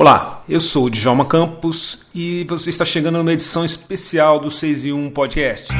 Olá, eu sou o Djalma Campos e você está chegando numa edição especial do 6 e 1 Podcast.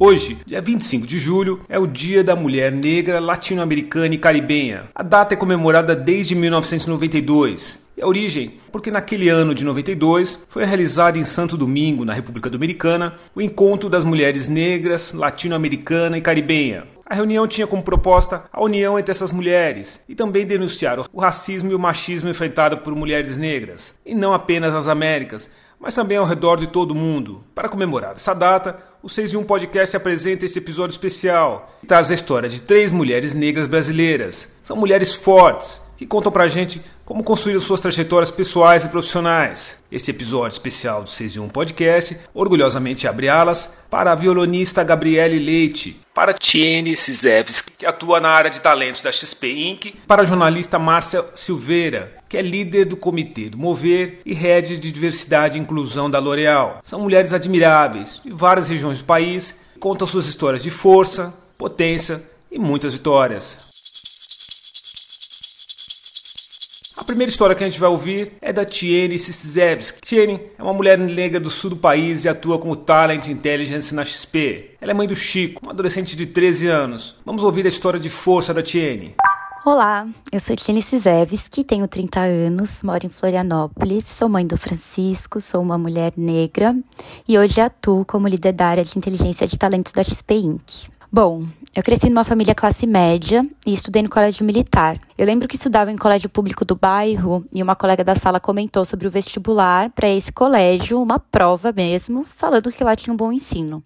Hoje, dia 25 de julho, é o Dia da Mulher Negra Latino-Americana e Caribenha. A data é comemorada desde 1992. E a origem, porque naquele ano de 92 foi realizado em Santo Domingo, na República Dominicana, o encontro das mulheres negras, latino-americana e caribenha. A reunião tinha como proposta a união entre essas mulheres e também denunciar o racismo e o machismo enfrentado por mulheres negras, e não apenas nas Américas, mas também ao redor de todo o mundo. Para comemorar essa data, o 6 e 1 Podcast apresenta este episódio especial e traz a história de três mulheres negras brasileiras. São mulheres fortes que contam pra gente como construíram suas trajetórias pessoais e profissionais. Este episódio especial do 6 e 1 Podcast orgulhosamente abre alas para a violonista Gabriele Leite, para Tiene Cisevski, que atua na área de talentos da XP Inc., para a jornalista Márcia Silveira, que é líder do comitê do Mover e head de diversidade e inclusão da L'Oréal. São mulheres admiráveis de várias regiões do país, contam suas histórias de força, potência e muitas vitórias. A primeira história que a gente vai ouvir é da Tiene Sisevski. Tiene é uma mulher negra do sul do país e atua como Talent Intelligence na XP. Ela é mãe do Chico, um adolescente de 13 anos. Vamos ouvir a história de força da Tiene. Olá, eu sou Tiene Sisevski, tenho 30 anos, moro em Florianópolis, sou mãe do Francisco, sou uma mulher negra e hoje atuo como líder da área de inteligência de talentos da XP Inc. Bom, eu cresci numa família classe média e estudei no colégio militar. Eu lembro que estudava em colégio público do bairro e uma colega da sala comentou sobre o vestibular para esse colégio, uma prova mesmo, falando que lá tinha um bom ensino.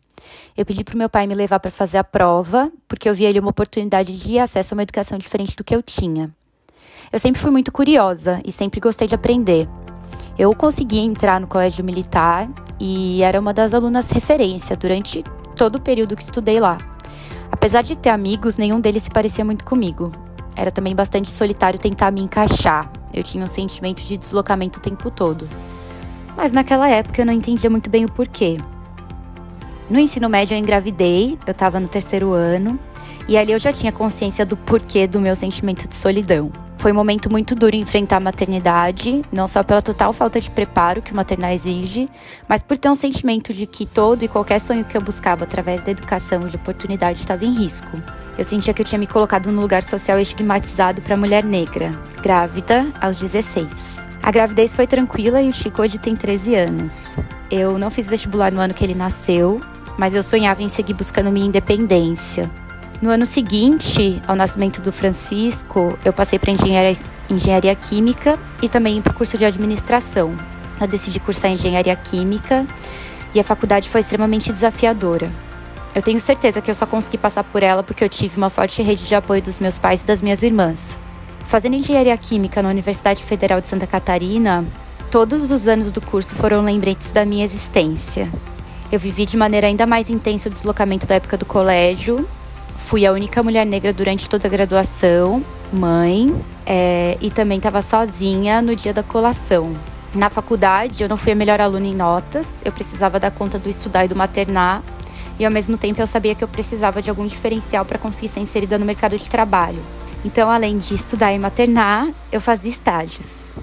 Eu pedi para o meu pai me levar para fazer a prova, porque eu via ali uma oportunidade de acesso a uma educação diferente do que eu tinha. Eu sempre fui muito curiosa e sempre gostei de aprender. Eu consegui entrar no colégio militar e era uma das alunas referência durante todo o período que estudei lá. Apesar de ter amigos, nenhum deles se parecia muito comigo. Era também bastante solitário tentar me encaixar. Eu tinha um sentimento de deslocamento o tempo todo. Mas naquela época eu não entendia muito bem o porquê. No ensino médio eu engravidei, eu estava no terceiro ano, e ali eu já tinha consciência do porquê do meu sentimento de solidão. Foi um momento muito duro enfrentar a maternidade, não só pela total falta de preparo que o maternar exige, mas por ter um sentimento de que todo e qualquer sonho que eu buscava através da educação e de oportunidade estava em risco. Eu sentia que eu tinha me colocado no lugar social estigmatizado para mulher negra, grávida aos 16. A gravidez foi tranquila e o Chico hoje tem 13 anos. Eu não fiz vestibular no ano que ele nasceu, mas eu sonhava em seguir buscando minha independência. No ano seguinte ao nascimento do Francisco, eu passei para engenharia, engenharia química e também para o curso de administração. Eu decidi cursar engenharia química e a faculdade foi extremamente desafiadora. Eu tenho certeza que eu só consegui passar por ela porque eu tive uma forte rede de apoio dos meus pais e das minhas irmãs. Fazendo engenharia química na Universidade Federal de Santa Catarina, todos os anos do curso foram lembretes da minha existência. Eu vivi de maneira ainda mais intensa o deslocamento da época do colégio fui a única mulher negra durante toda a graduação, mãe, é, e também estava sozinha no dia da colação. Na faculdade, eu não fui a melhor aluna em notas, eu precisava dar conta do estudar e do maternar, e ao mesmo tempo eu sabia que eu precisava de algum diferencial para conseguir ser inserida no mercado de trabalho. Então, além de estudar e maternar, eu fazia estágios.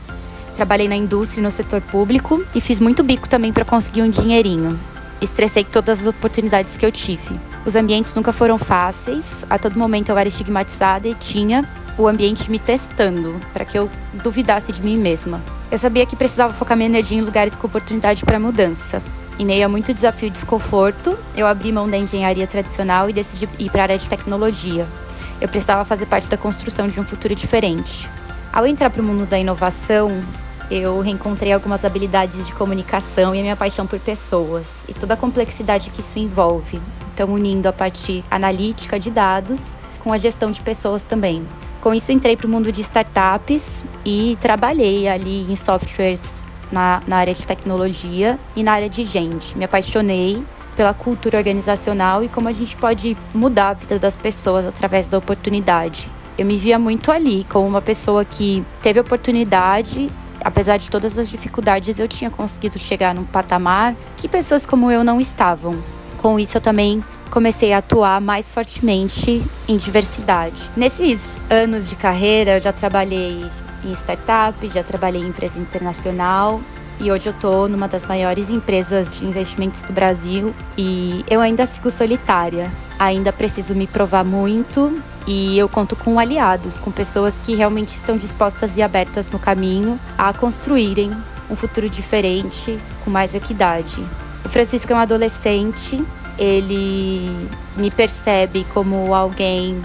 Trabalhei na indústria e no setor público e fiz muito bico também para conseguir um dinheirinho. Estressei todas as oportunidades que eu tive. Os ambientes nunca foram fáceis, a todo momento eu era estigmatizada e tinha o ambiente me testando para que eu duvidasse de mim mesma. Eu sabia que precisava focar minha energia em lugares com oportunidade para mudança. Em meio a muito desafio e desconforto, eu abri mão da engenharia tradicional e decidi ir para a área de tecnologia. Eu precisava fazer parte da construção de um futuro diferente. Ao entrar para o mundo da inovação, eu reencontrei algumas habilidades de comunicação e a minha paixão por pessoas e toda a complexidade que isso envolve, então unindo a parte analítica de dados com a gestão de pessoas também. Com isso, entrei para o mundo de startups e trabalhei ali em softwares na, na área de tecnologia e na área de gente. Me apaixonei pela cultura organizacional e como a gente pode mudar a vida das pessoas através da oportunidade. Eu me via muito ali como uma pessoa que teve oportunidade, apesar de todas as dificuldades, eu tinha conseguido chegar num patamar que pessoas como eu não estavam. Com isso, eu também comecei a atuar mais fortemente em diversidade. Nesses anos de carreira, eu já trabalhei em startup, já trabalhei em empresa internacional e hoje eu estou numa das maiores empresas de investimentos do Brasil e eu ainda sigo solitária. Ainda preciso me provar muito e eu conto com aliados, com pessoas que realmente estão dispostas e abertas no caminho a construírem um futuro diferente, com mais equidade. O Francisco é um adolescente ele me percebe como alguém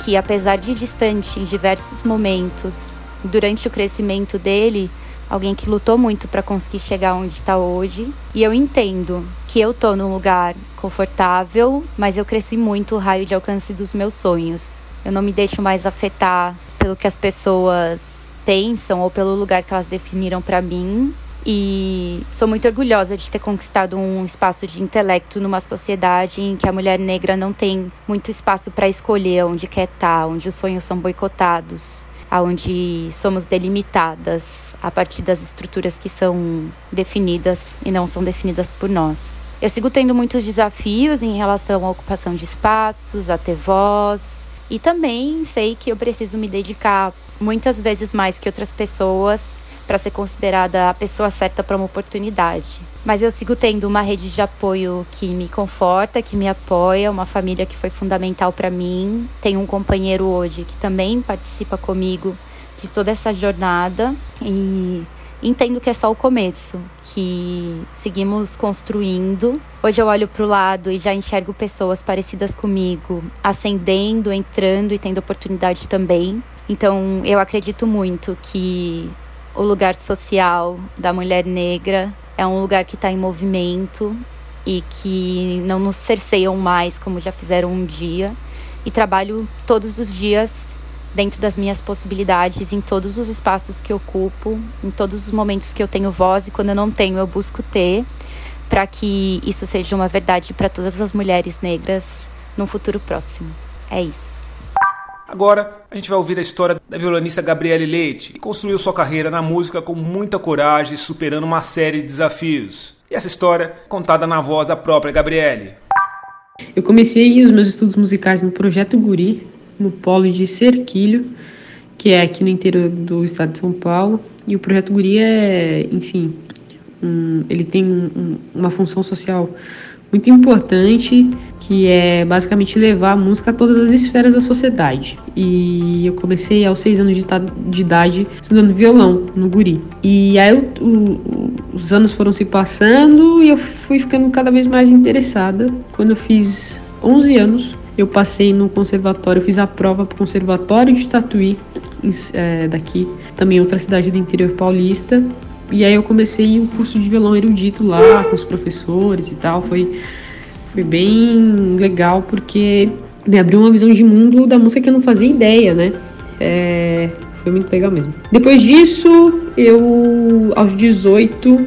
que, apesar de distante em diversos momentos, durante o crescimento dele, alguém que lutou muito para conseguir chegar onde está hoje. E eu entendo que eu tô num lugar confortável, mas eu cresci muito o raio de alcance dos meus sonhos. Eu não me deixo mais afetar pelo que as pessoas pensam ou pelo lugar que elas definiram para mim. E sou muito orgulhosa de ter conquistado um espaço de intelecto numa sociedade em que a mulher negra não tem muito espaço para escolher onde quer estar, tá, onde os sonhos são boicotados, aonde somos delimitadas a partir das estruturas que são definidas e não são definidas por nós. Eu sigo tendo muitos desafios em relação à ocupação de espaços, a ter voz, e também sei que eu preciso me dedicar muitas vezes mais que outras pessoas para ser considerada a pessoa certa para uma oportunidade. Mas eu sigo tendo uma rede de apoio que me conforta, que me apoia, uma família que foi fundamental para mim. Tenho um companheiro hoje que também participa comigo de toda essa jornada e entendo que é só o começo, que seguimos construindo. Hoje eu olho para o lado e já enxergo pessoas parecidas comigo, ascendendo, entrando e tendo oportunidade também. Então eu acredito muito que o lugar social da mulher negra é um lugar que está em movimento e que não nos cerceiam mais como já fizeram um dia. E trabalho todos os dias dentro das minhas possibilidades, em todos os espaços que ocupo, em todos os momentos que eu tenho voz e quando eu não tenho, eu busco ter, para que isso seja uma verdade para todas as mulheres negras no futuro próximo. É isso. Agora, a gente vai ouvir a história da violonista Gabriele Leite, que construiu sua carreira na música com muita coragem, superando uma série de desafios. E essa história contada na voz da própria Gabriele. Eu comecei os meus estudos musicais no Projeto Guri, no polo de Cerquilho, que é aqui no interior do estado de São Paulo. E o Projeto Guri é, enfim, um, ele tem um, uma função social muito importante, que é basicamente levar a música a todas as esferas da sociedade. E eu comecei aos seis anos de, de idade estudando violão no Guri. E aí o, o, os anos foram se passando e eu fui ficando cada vez mais interessada. Quando eu fiz 11 anos, eu passei no conservatório, fiz a prova para o conservatório de Tatuí, é, daqui, também outra cidade do interior paulista. E aí eu comecei o curso de violão erudito lá com os professores e tal. Foi, foi bem legal porque me abriu uma visão de mundo da música que eu não fazia ideia, né? É, foi muito legal mesmo. Depois disso, eu aos 18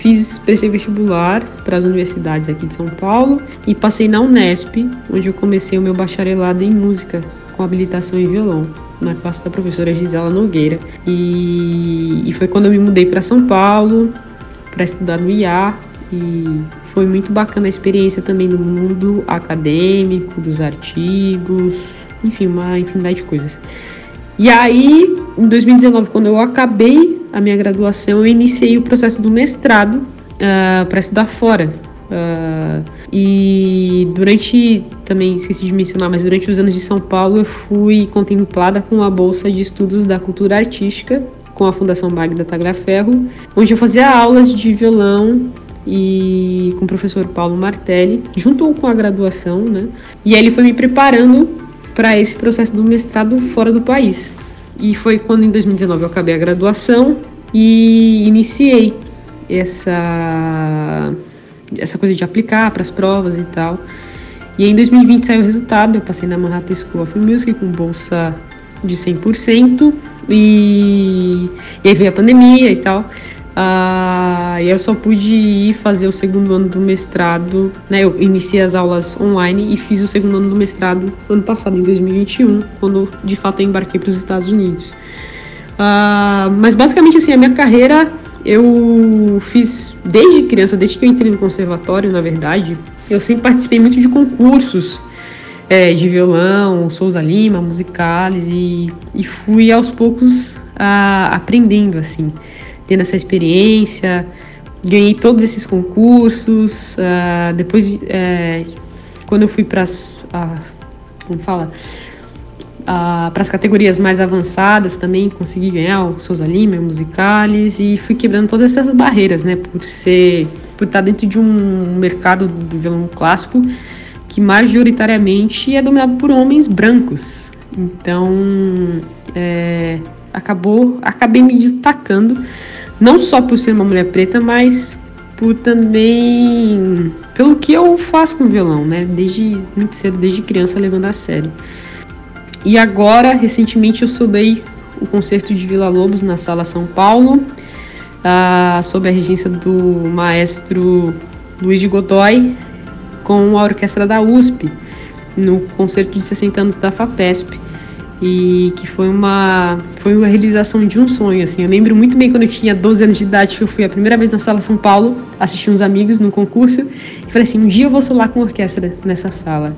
fiz prestei vestibular para as universidades aqui de São Paulo e passei na Unesp, onde eu comecei o meu bacharelado em música com habilitação em violão na classe da professora Gisela Nogueira. E, e foi quando eu me mudei para São Paulo para estudar no IA e foi muito bacana a experiência também no mundo acadêmico, dos artigos, enfim, uma infinidade de coisas. E aí, em 2019, quando eu acabei a minha graduação, eu iniciei o processo do mestrado uh, ah, para estudar fora. Uh, e durante, também esqueci de mencionar, mas durante os anos de São Paulo eu fui contemplada com a Bolsa de Estudos da Cultura Artística com a Fundação Magda Tagliaferro, onde eu fazia aulas de violão e com o professor Paulo Martelli, junto com a graduação, né? E aí ele foi me preparando para esse processo do mestrado fora do país. E foi quando em 2019 eu acabei a graduação e iniciei essa essa coisa de aplicar para as provas e tal. E em 2020 saiu o resultado, eu passei na Manhattan School of Music com bolsa de 100%, e, e aí veio a pandemia e tal. Uh, e eu só pude ir fazer o segundo ano do mestrado, né? Eu iniciei as aulas online e fiz o segundo ano do mestrado ano passado, em 2021, quando de fato eu embarquei para os Estados Unidos. Uh, mas basicamente assim, a minha carreira eu fiz desde criança, desde que eu entrei no conservatório, na verdade, eu sempre participei muito de concursos é, de violão, Souza Lima, musicais e, e fui aos poucos uh, aprendendo assim tendo essa experiência, ganhei todos esses concursos. Uh, depois, é, quando eu fui para as. Uh, como fala? Para as categorias mais avançadas também consegui ganhar o Souza Lima, o Musicales e fui quebrando todas essas barreiras, né? Por ser, por estar dentro de um mercado do violão clássico que majoritariamente é dominado por homens brancos. Então, é, acabou, acabei me destacando não só por ser uma mulher preta, mas por também pelo que eu faço com violão, né? Desde muito cedo, desde criança, levando a sério. E agora, recentemente, eu soldei o concerto de Vila Lobos na Sala São Paulo, uh, sob a regência do maestro Luiz de Godoy, com a orquestra da USP, no concerto de 60 anos da FAPESP e que foi uma foi uma realização de um sonho assim. Eu lembro muito bem quando eu tinha 12 anos de idade que eu fui a primeira vez na sala São Paulo, assisti uns amigos num concurso e falei assim, um dia eu vou solar com orquestra nessa sala.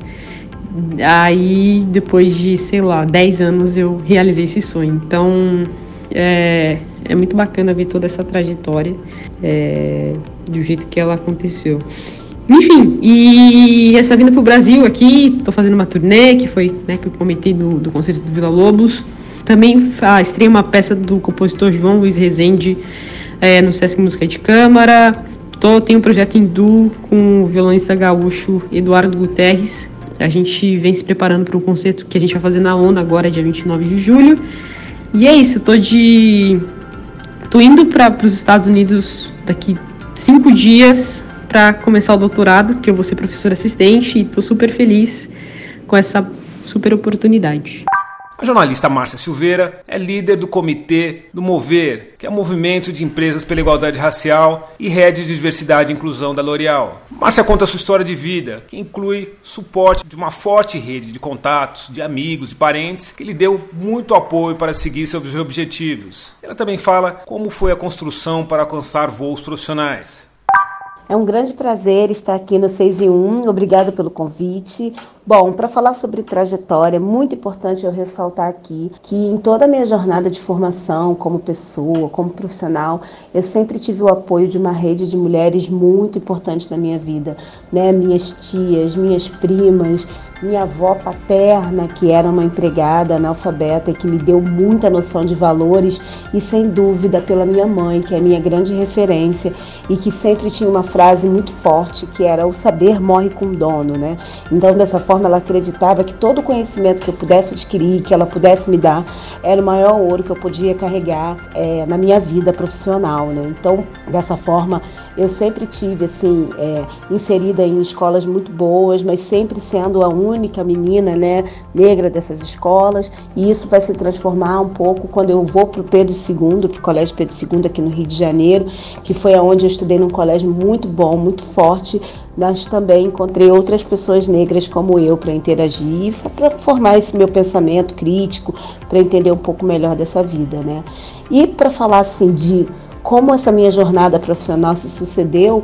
Aí depois de, sei lá, 10 anos eu realizei esse sonho. Então, é, é muito bacana ver toda essa trajetória é, do jeito que ela aconteceu. Enfim, e essa vinda para o Brasil aqui, estou fazendo uma turnê, que foi, né, que eu comentei do, do concerto do Vila Lobos. Também ah, estreia uma peça do compositor João Luiz Rezende é, no Sesc Música de Câmara. Tô, tenho um projeto duo com o violonista gaúcho Eduardo Guterres. A gente vem se preparando para um concerto que a gente vai fazer na ONU agora, dia 29 de julho. E é isso, tô de. tô indo para os Estados Unidos daqui cinco dias para começar o doutorado, que eu vou ser professora assistente e estou super feliz com essa super oportunidade. A jornalista Márcia Silveira é líder do comitê do Mover, que é o Movimento de Empresas pela Igualdade Racial e rede de diversidade e inclusão da L'Oréal. Márcia conta sua história de vida, que inclui suporte de uma forte rede de contatos, de amigos e parentes, que lhe deu muito apoio para seguir seus objetivos. Ela também fala como foi a construção para alcançar voos profissionais. É um grande prazer estar aqui no 6 em 1. Obrigada pelo convite. Bom, para falar sobre trajetória, é muito importante eu ressaltar aqui que em toda a minha jornada de formação como pessoa, como profissional, eu sempre tive o apoio de uma rede de mulheres muito importante na minha vida, né? Minhas tias, minhas primas, minha avó paterna, que era uma empregada analfabeta e que me deu muita noção de valores, e sem dúvida pela minha mãe, que é minha grande referência e que sempre tinha uma frase muito forte que era o saber morre com dono, né? Então, dessa forma forma ela acreditava que todo o conhecimento que eu pudesse adquirir, que ela pudesse me dar, era o maior ouro que eu podia carregar é, na minha vida profissional. Né? Então, dessa forma, eu sempre tive assim é, inserida em escolas muito boas, mas sempre sendo a única menina né, negra dessas escolas. E isso vai se transformar um pouco quando eu vou para o Pedro II, para o Colégio Pedro II aqui no Rio de Janeiro, que foi aonde eu estudei num colégio muito bom, muito forte, mas também encontrei outras pessoas negras como eu para interagir, para formar esse meu pensamento crítico, para entender um pouco melhor dessa vida, né? E para falar assim de como essa minha jornada profissional se sucedeu,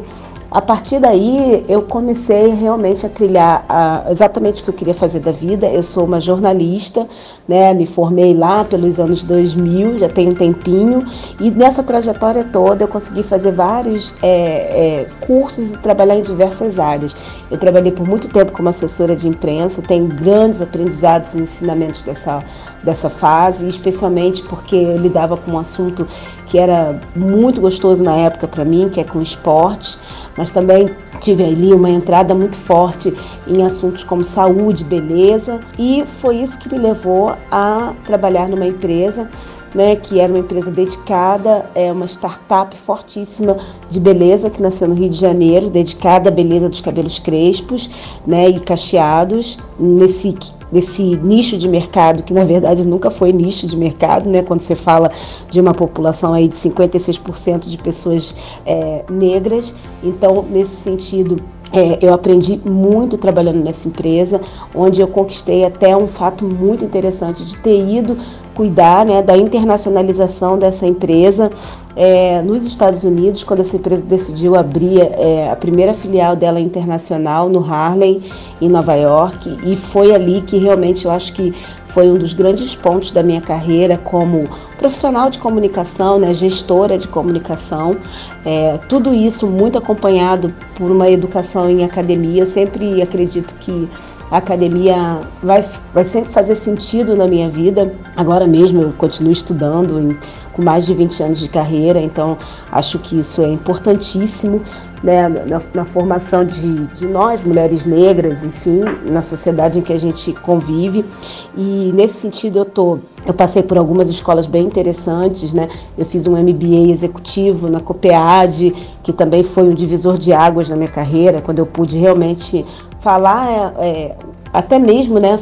a partir daí eu comecei realmente a trilhar a, exatamente o que eu queria fazer da vida. Eu sou uma jornalista, né? Me formei lá pelos anos 2000, já tem um tempinho, e nessa trajetória toda eu consegui fazer vários é, é, cursos e trabalhar em diversas áreas. Eu trabalhei por muito tempo como assessora de imprensa, tenho grandes aprendizados e ensinamentos dessa, dessa fase, especialmente porque eu lidava com um assunto que era muito gostoso na época para mim, que é com esporte mas também tive ali uma entrada muito forte em assuntos como saúde, beleza, e foi isso que me levou a trabalhar numa empresa né, que era uma empresa dedicada, é uma startup fortíssima de beleza que nasceu no Rio de Janeiro, dedicada à beleza dos cabelos crespos, né, e cacheados. Nesse desse nicho de mercado, que na verdade nunca foi nicho de mercado, né? Quando você fala de uma população aí de 56% de pessoas é, negras. Então, nesse sentido, é, eu aprendi muito trabalhando nessa empresa, onde eu conquistei até um fato muito interessante de ter ido cuidar né, da internacionalização dessa empresa é, nos Estados Unidos, quando essa empresa decidiu abrir é, a primeira filial dela internacional no Harlem, em Nova York, e foi ali que realmente eu acho que foi um dos grandes pontos da minha carreira como profissional de comunicação, né, gestora de comunicação. É, tudo isso muito acompanhado por uma educação em academia. Eu sempre acredito que a academia vai, vai sempre fazer sentido na minha vida. Agora mesmo eu continuo estudando em, com mais de 20 anos de carreira, então acho que isso é importantíssimo né, na, na, formação de, de nós, mulheres negras, enfim, na sociedade em que a gente convive. E nesse sentido eu tô, eu passei por algumas escolas bem interessantes, né? Eu fiz um MBA executivo na COPEAD, que também foi um divisor de águas na minha carreira, quando eu pude realmente falar, é, é, até mesmo, né,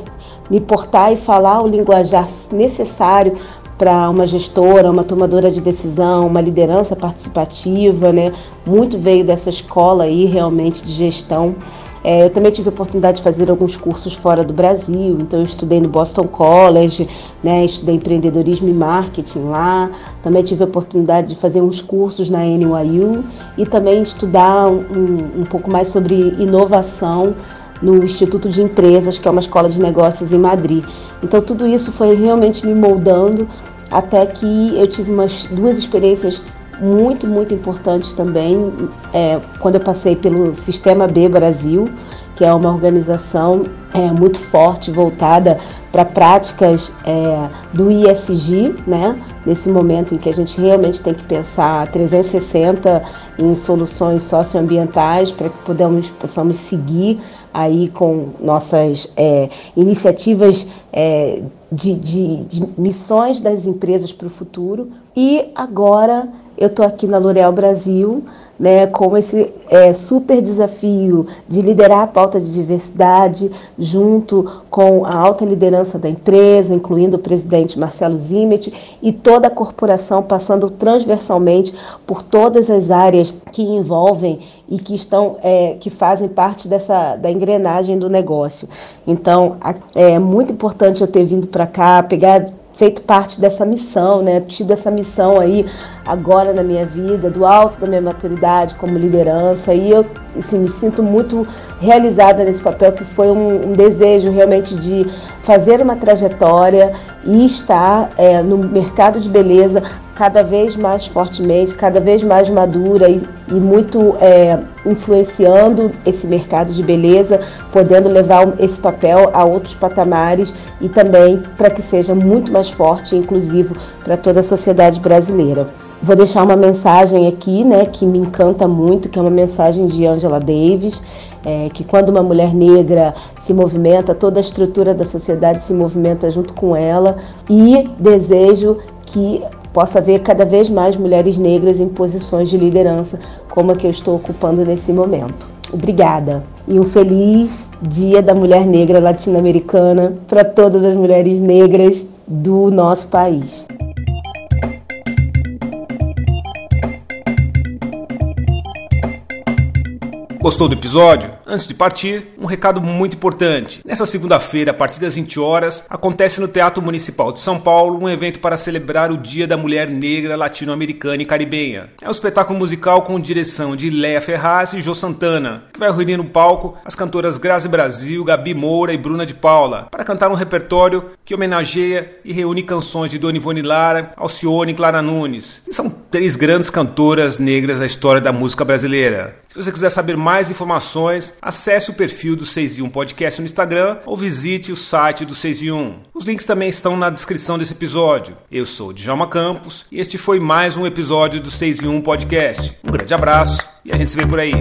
me portar e falar o linguajar necessário para uma gestora, uma tomadora de decisão, uma liderança participativa, né? Muito veio dessa escola aí realmente de gestão. É, eu também tive a oportunidade de fazer alguns cursos fora do Brasil, então eu estudei no Boston College, né, estudei empreendedorismo e marketing lá, também tive a oportunidade de fazer uns cursos na NYU e também estudar um, um pouco mais sobre inovação no Instituto de Empresas, que é uma escola de negócios em Madrid. Então tudo isso foi realmente me moldando até que eu tive umas duas experiências muito, muito importantes também, é, quando eu passei pelo Sistema B Brasil, que é uma organização é, muito forte, voltada para práticas é, do ISG, né? nesse momento em que a gente realmente tem que pensar 360 em soluções socioambientais para que podamos, possamos seguir aí com nossas é, iniciativas é, de, de, de missões das empresas para o futuro. E agora eu estou aqui na L'Oréal Brasil, né, com esse é, super desafio de liderar a pauta de diversidade junto com a alta liderança da empresa, incluindo o presidente Marcelo Zimet e toda a corporação, passando transversalmente por todas as áreas que envolvem e que estão é, que fazem parte dessa da engrenagem do negócio. Então é muito importante eu ter vindo para cá, pegar feito parte dessa missão, né? Tido essa missão aí agora na minha vida, do alto da minha maturidade como liderança, e eu assim, me sinto muito realizada nesse papel, que foi um, um desejo realmente de fazer uma trajetória e estar é, no mercado de beleza cada vez mais fortemente, cada vez mais madura e, e muito é, influenciando esse mercado de beleza, podendo levar esse papel a outros patamares e também para que seja muito mais forte e inclusivo para toda a sociedade brasileira. Vou deixar uma mensagem aqui, né, que me encanta muito, que é uma mensagem de Angela Davis, é, que quando uma mulher negra se movimenta, toda a estrutura da sociedade se movimenta junto com ela e desejo que possa haver cada vez mais mulheres negras em posições de liderança, como a que eu estou ocupando nesse momento. Obrigada e um feliz Dia da Mulher Negra Latino-Americana para todas as mulheres negras do nosso país. Gostou do episódio? Antes de partir, um recado muito importante. Nessa segunda-feira, a partir das 20 horas, acontece no Teatro Municipal de São Paulo um evento para celebrar o Dia da Mulher Negra Latino-Americana e Caribenha. É um espetáculo musical com direção de Leia Ferraz e Jô Santana, que vai reunir no palco as cantoras Grazi Brasil, Gabi Moura e Bruna de Paula, para cantar um repertório que homenageia e reúne canções de Dona Ivone Lara, Alcione e Clara Nunes, que são três grandes cantoras negras da história da música brasileira. Se você quiser saber mais informações, acesse o perfil do 6 e 1 Podcast no Instagram ou visite o site do 6 e 1. Os links também estão na descrição desse episódio. Eu sou Djalma Campos e este foi mais um episódio do 6 e 1 Podcast. Um grande abraço e a gente se vê por aí.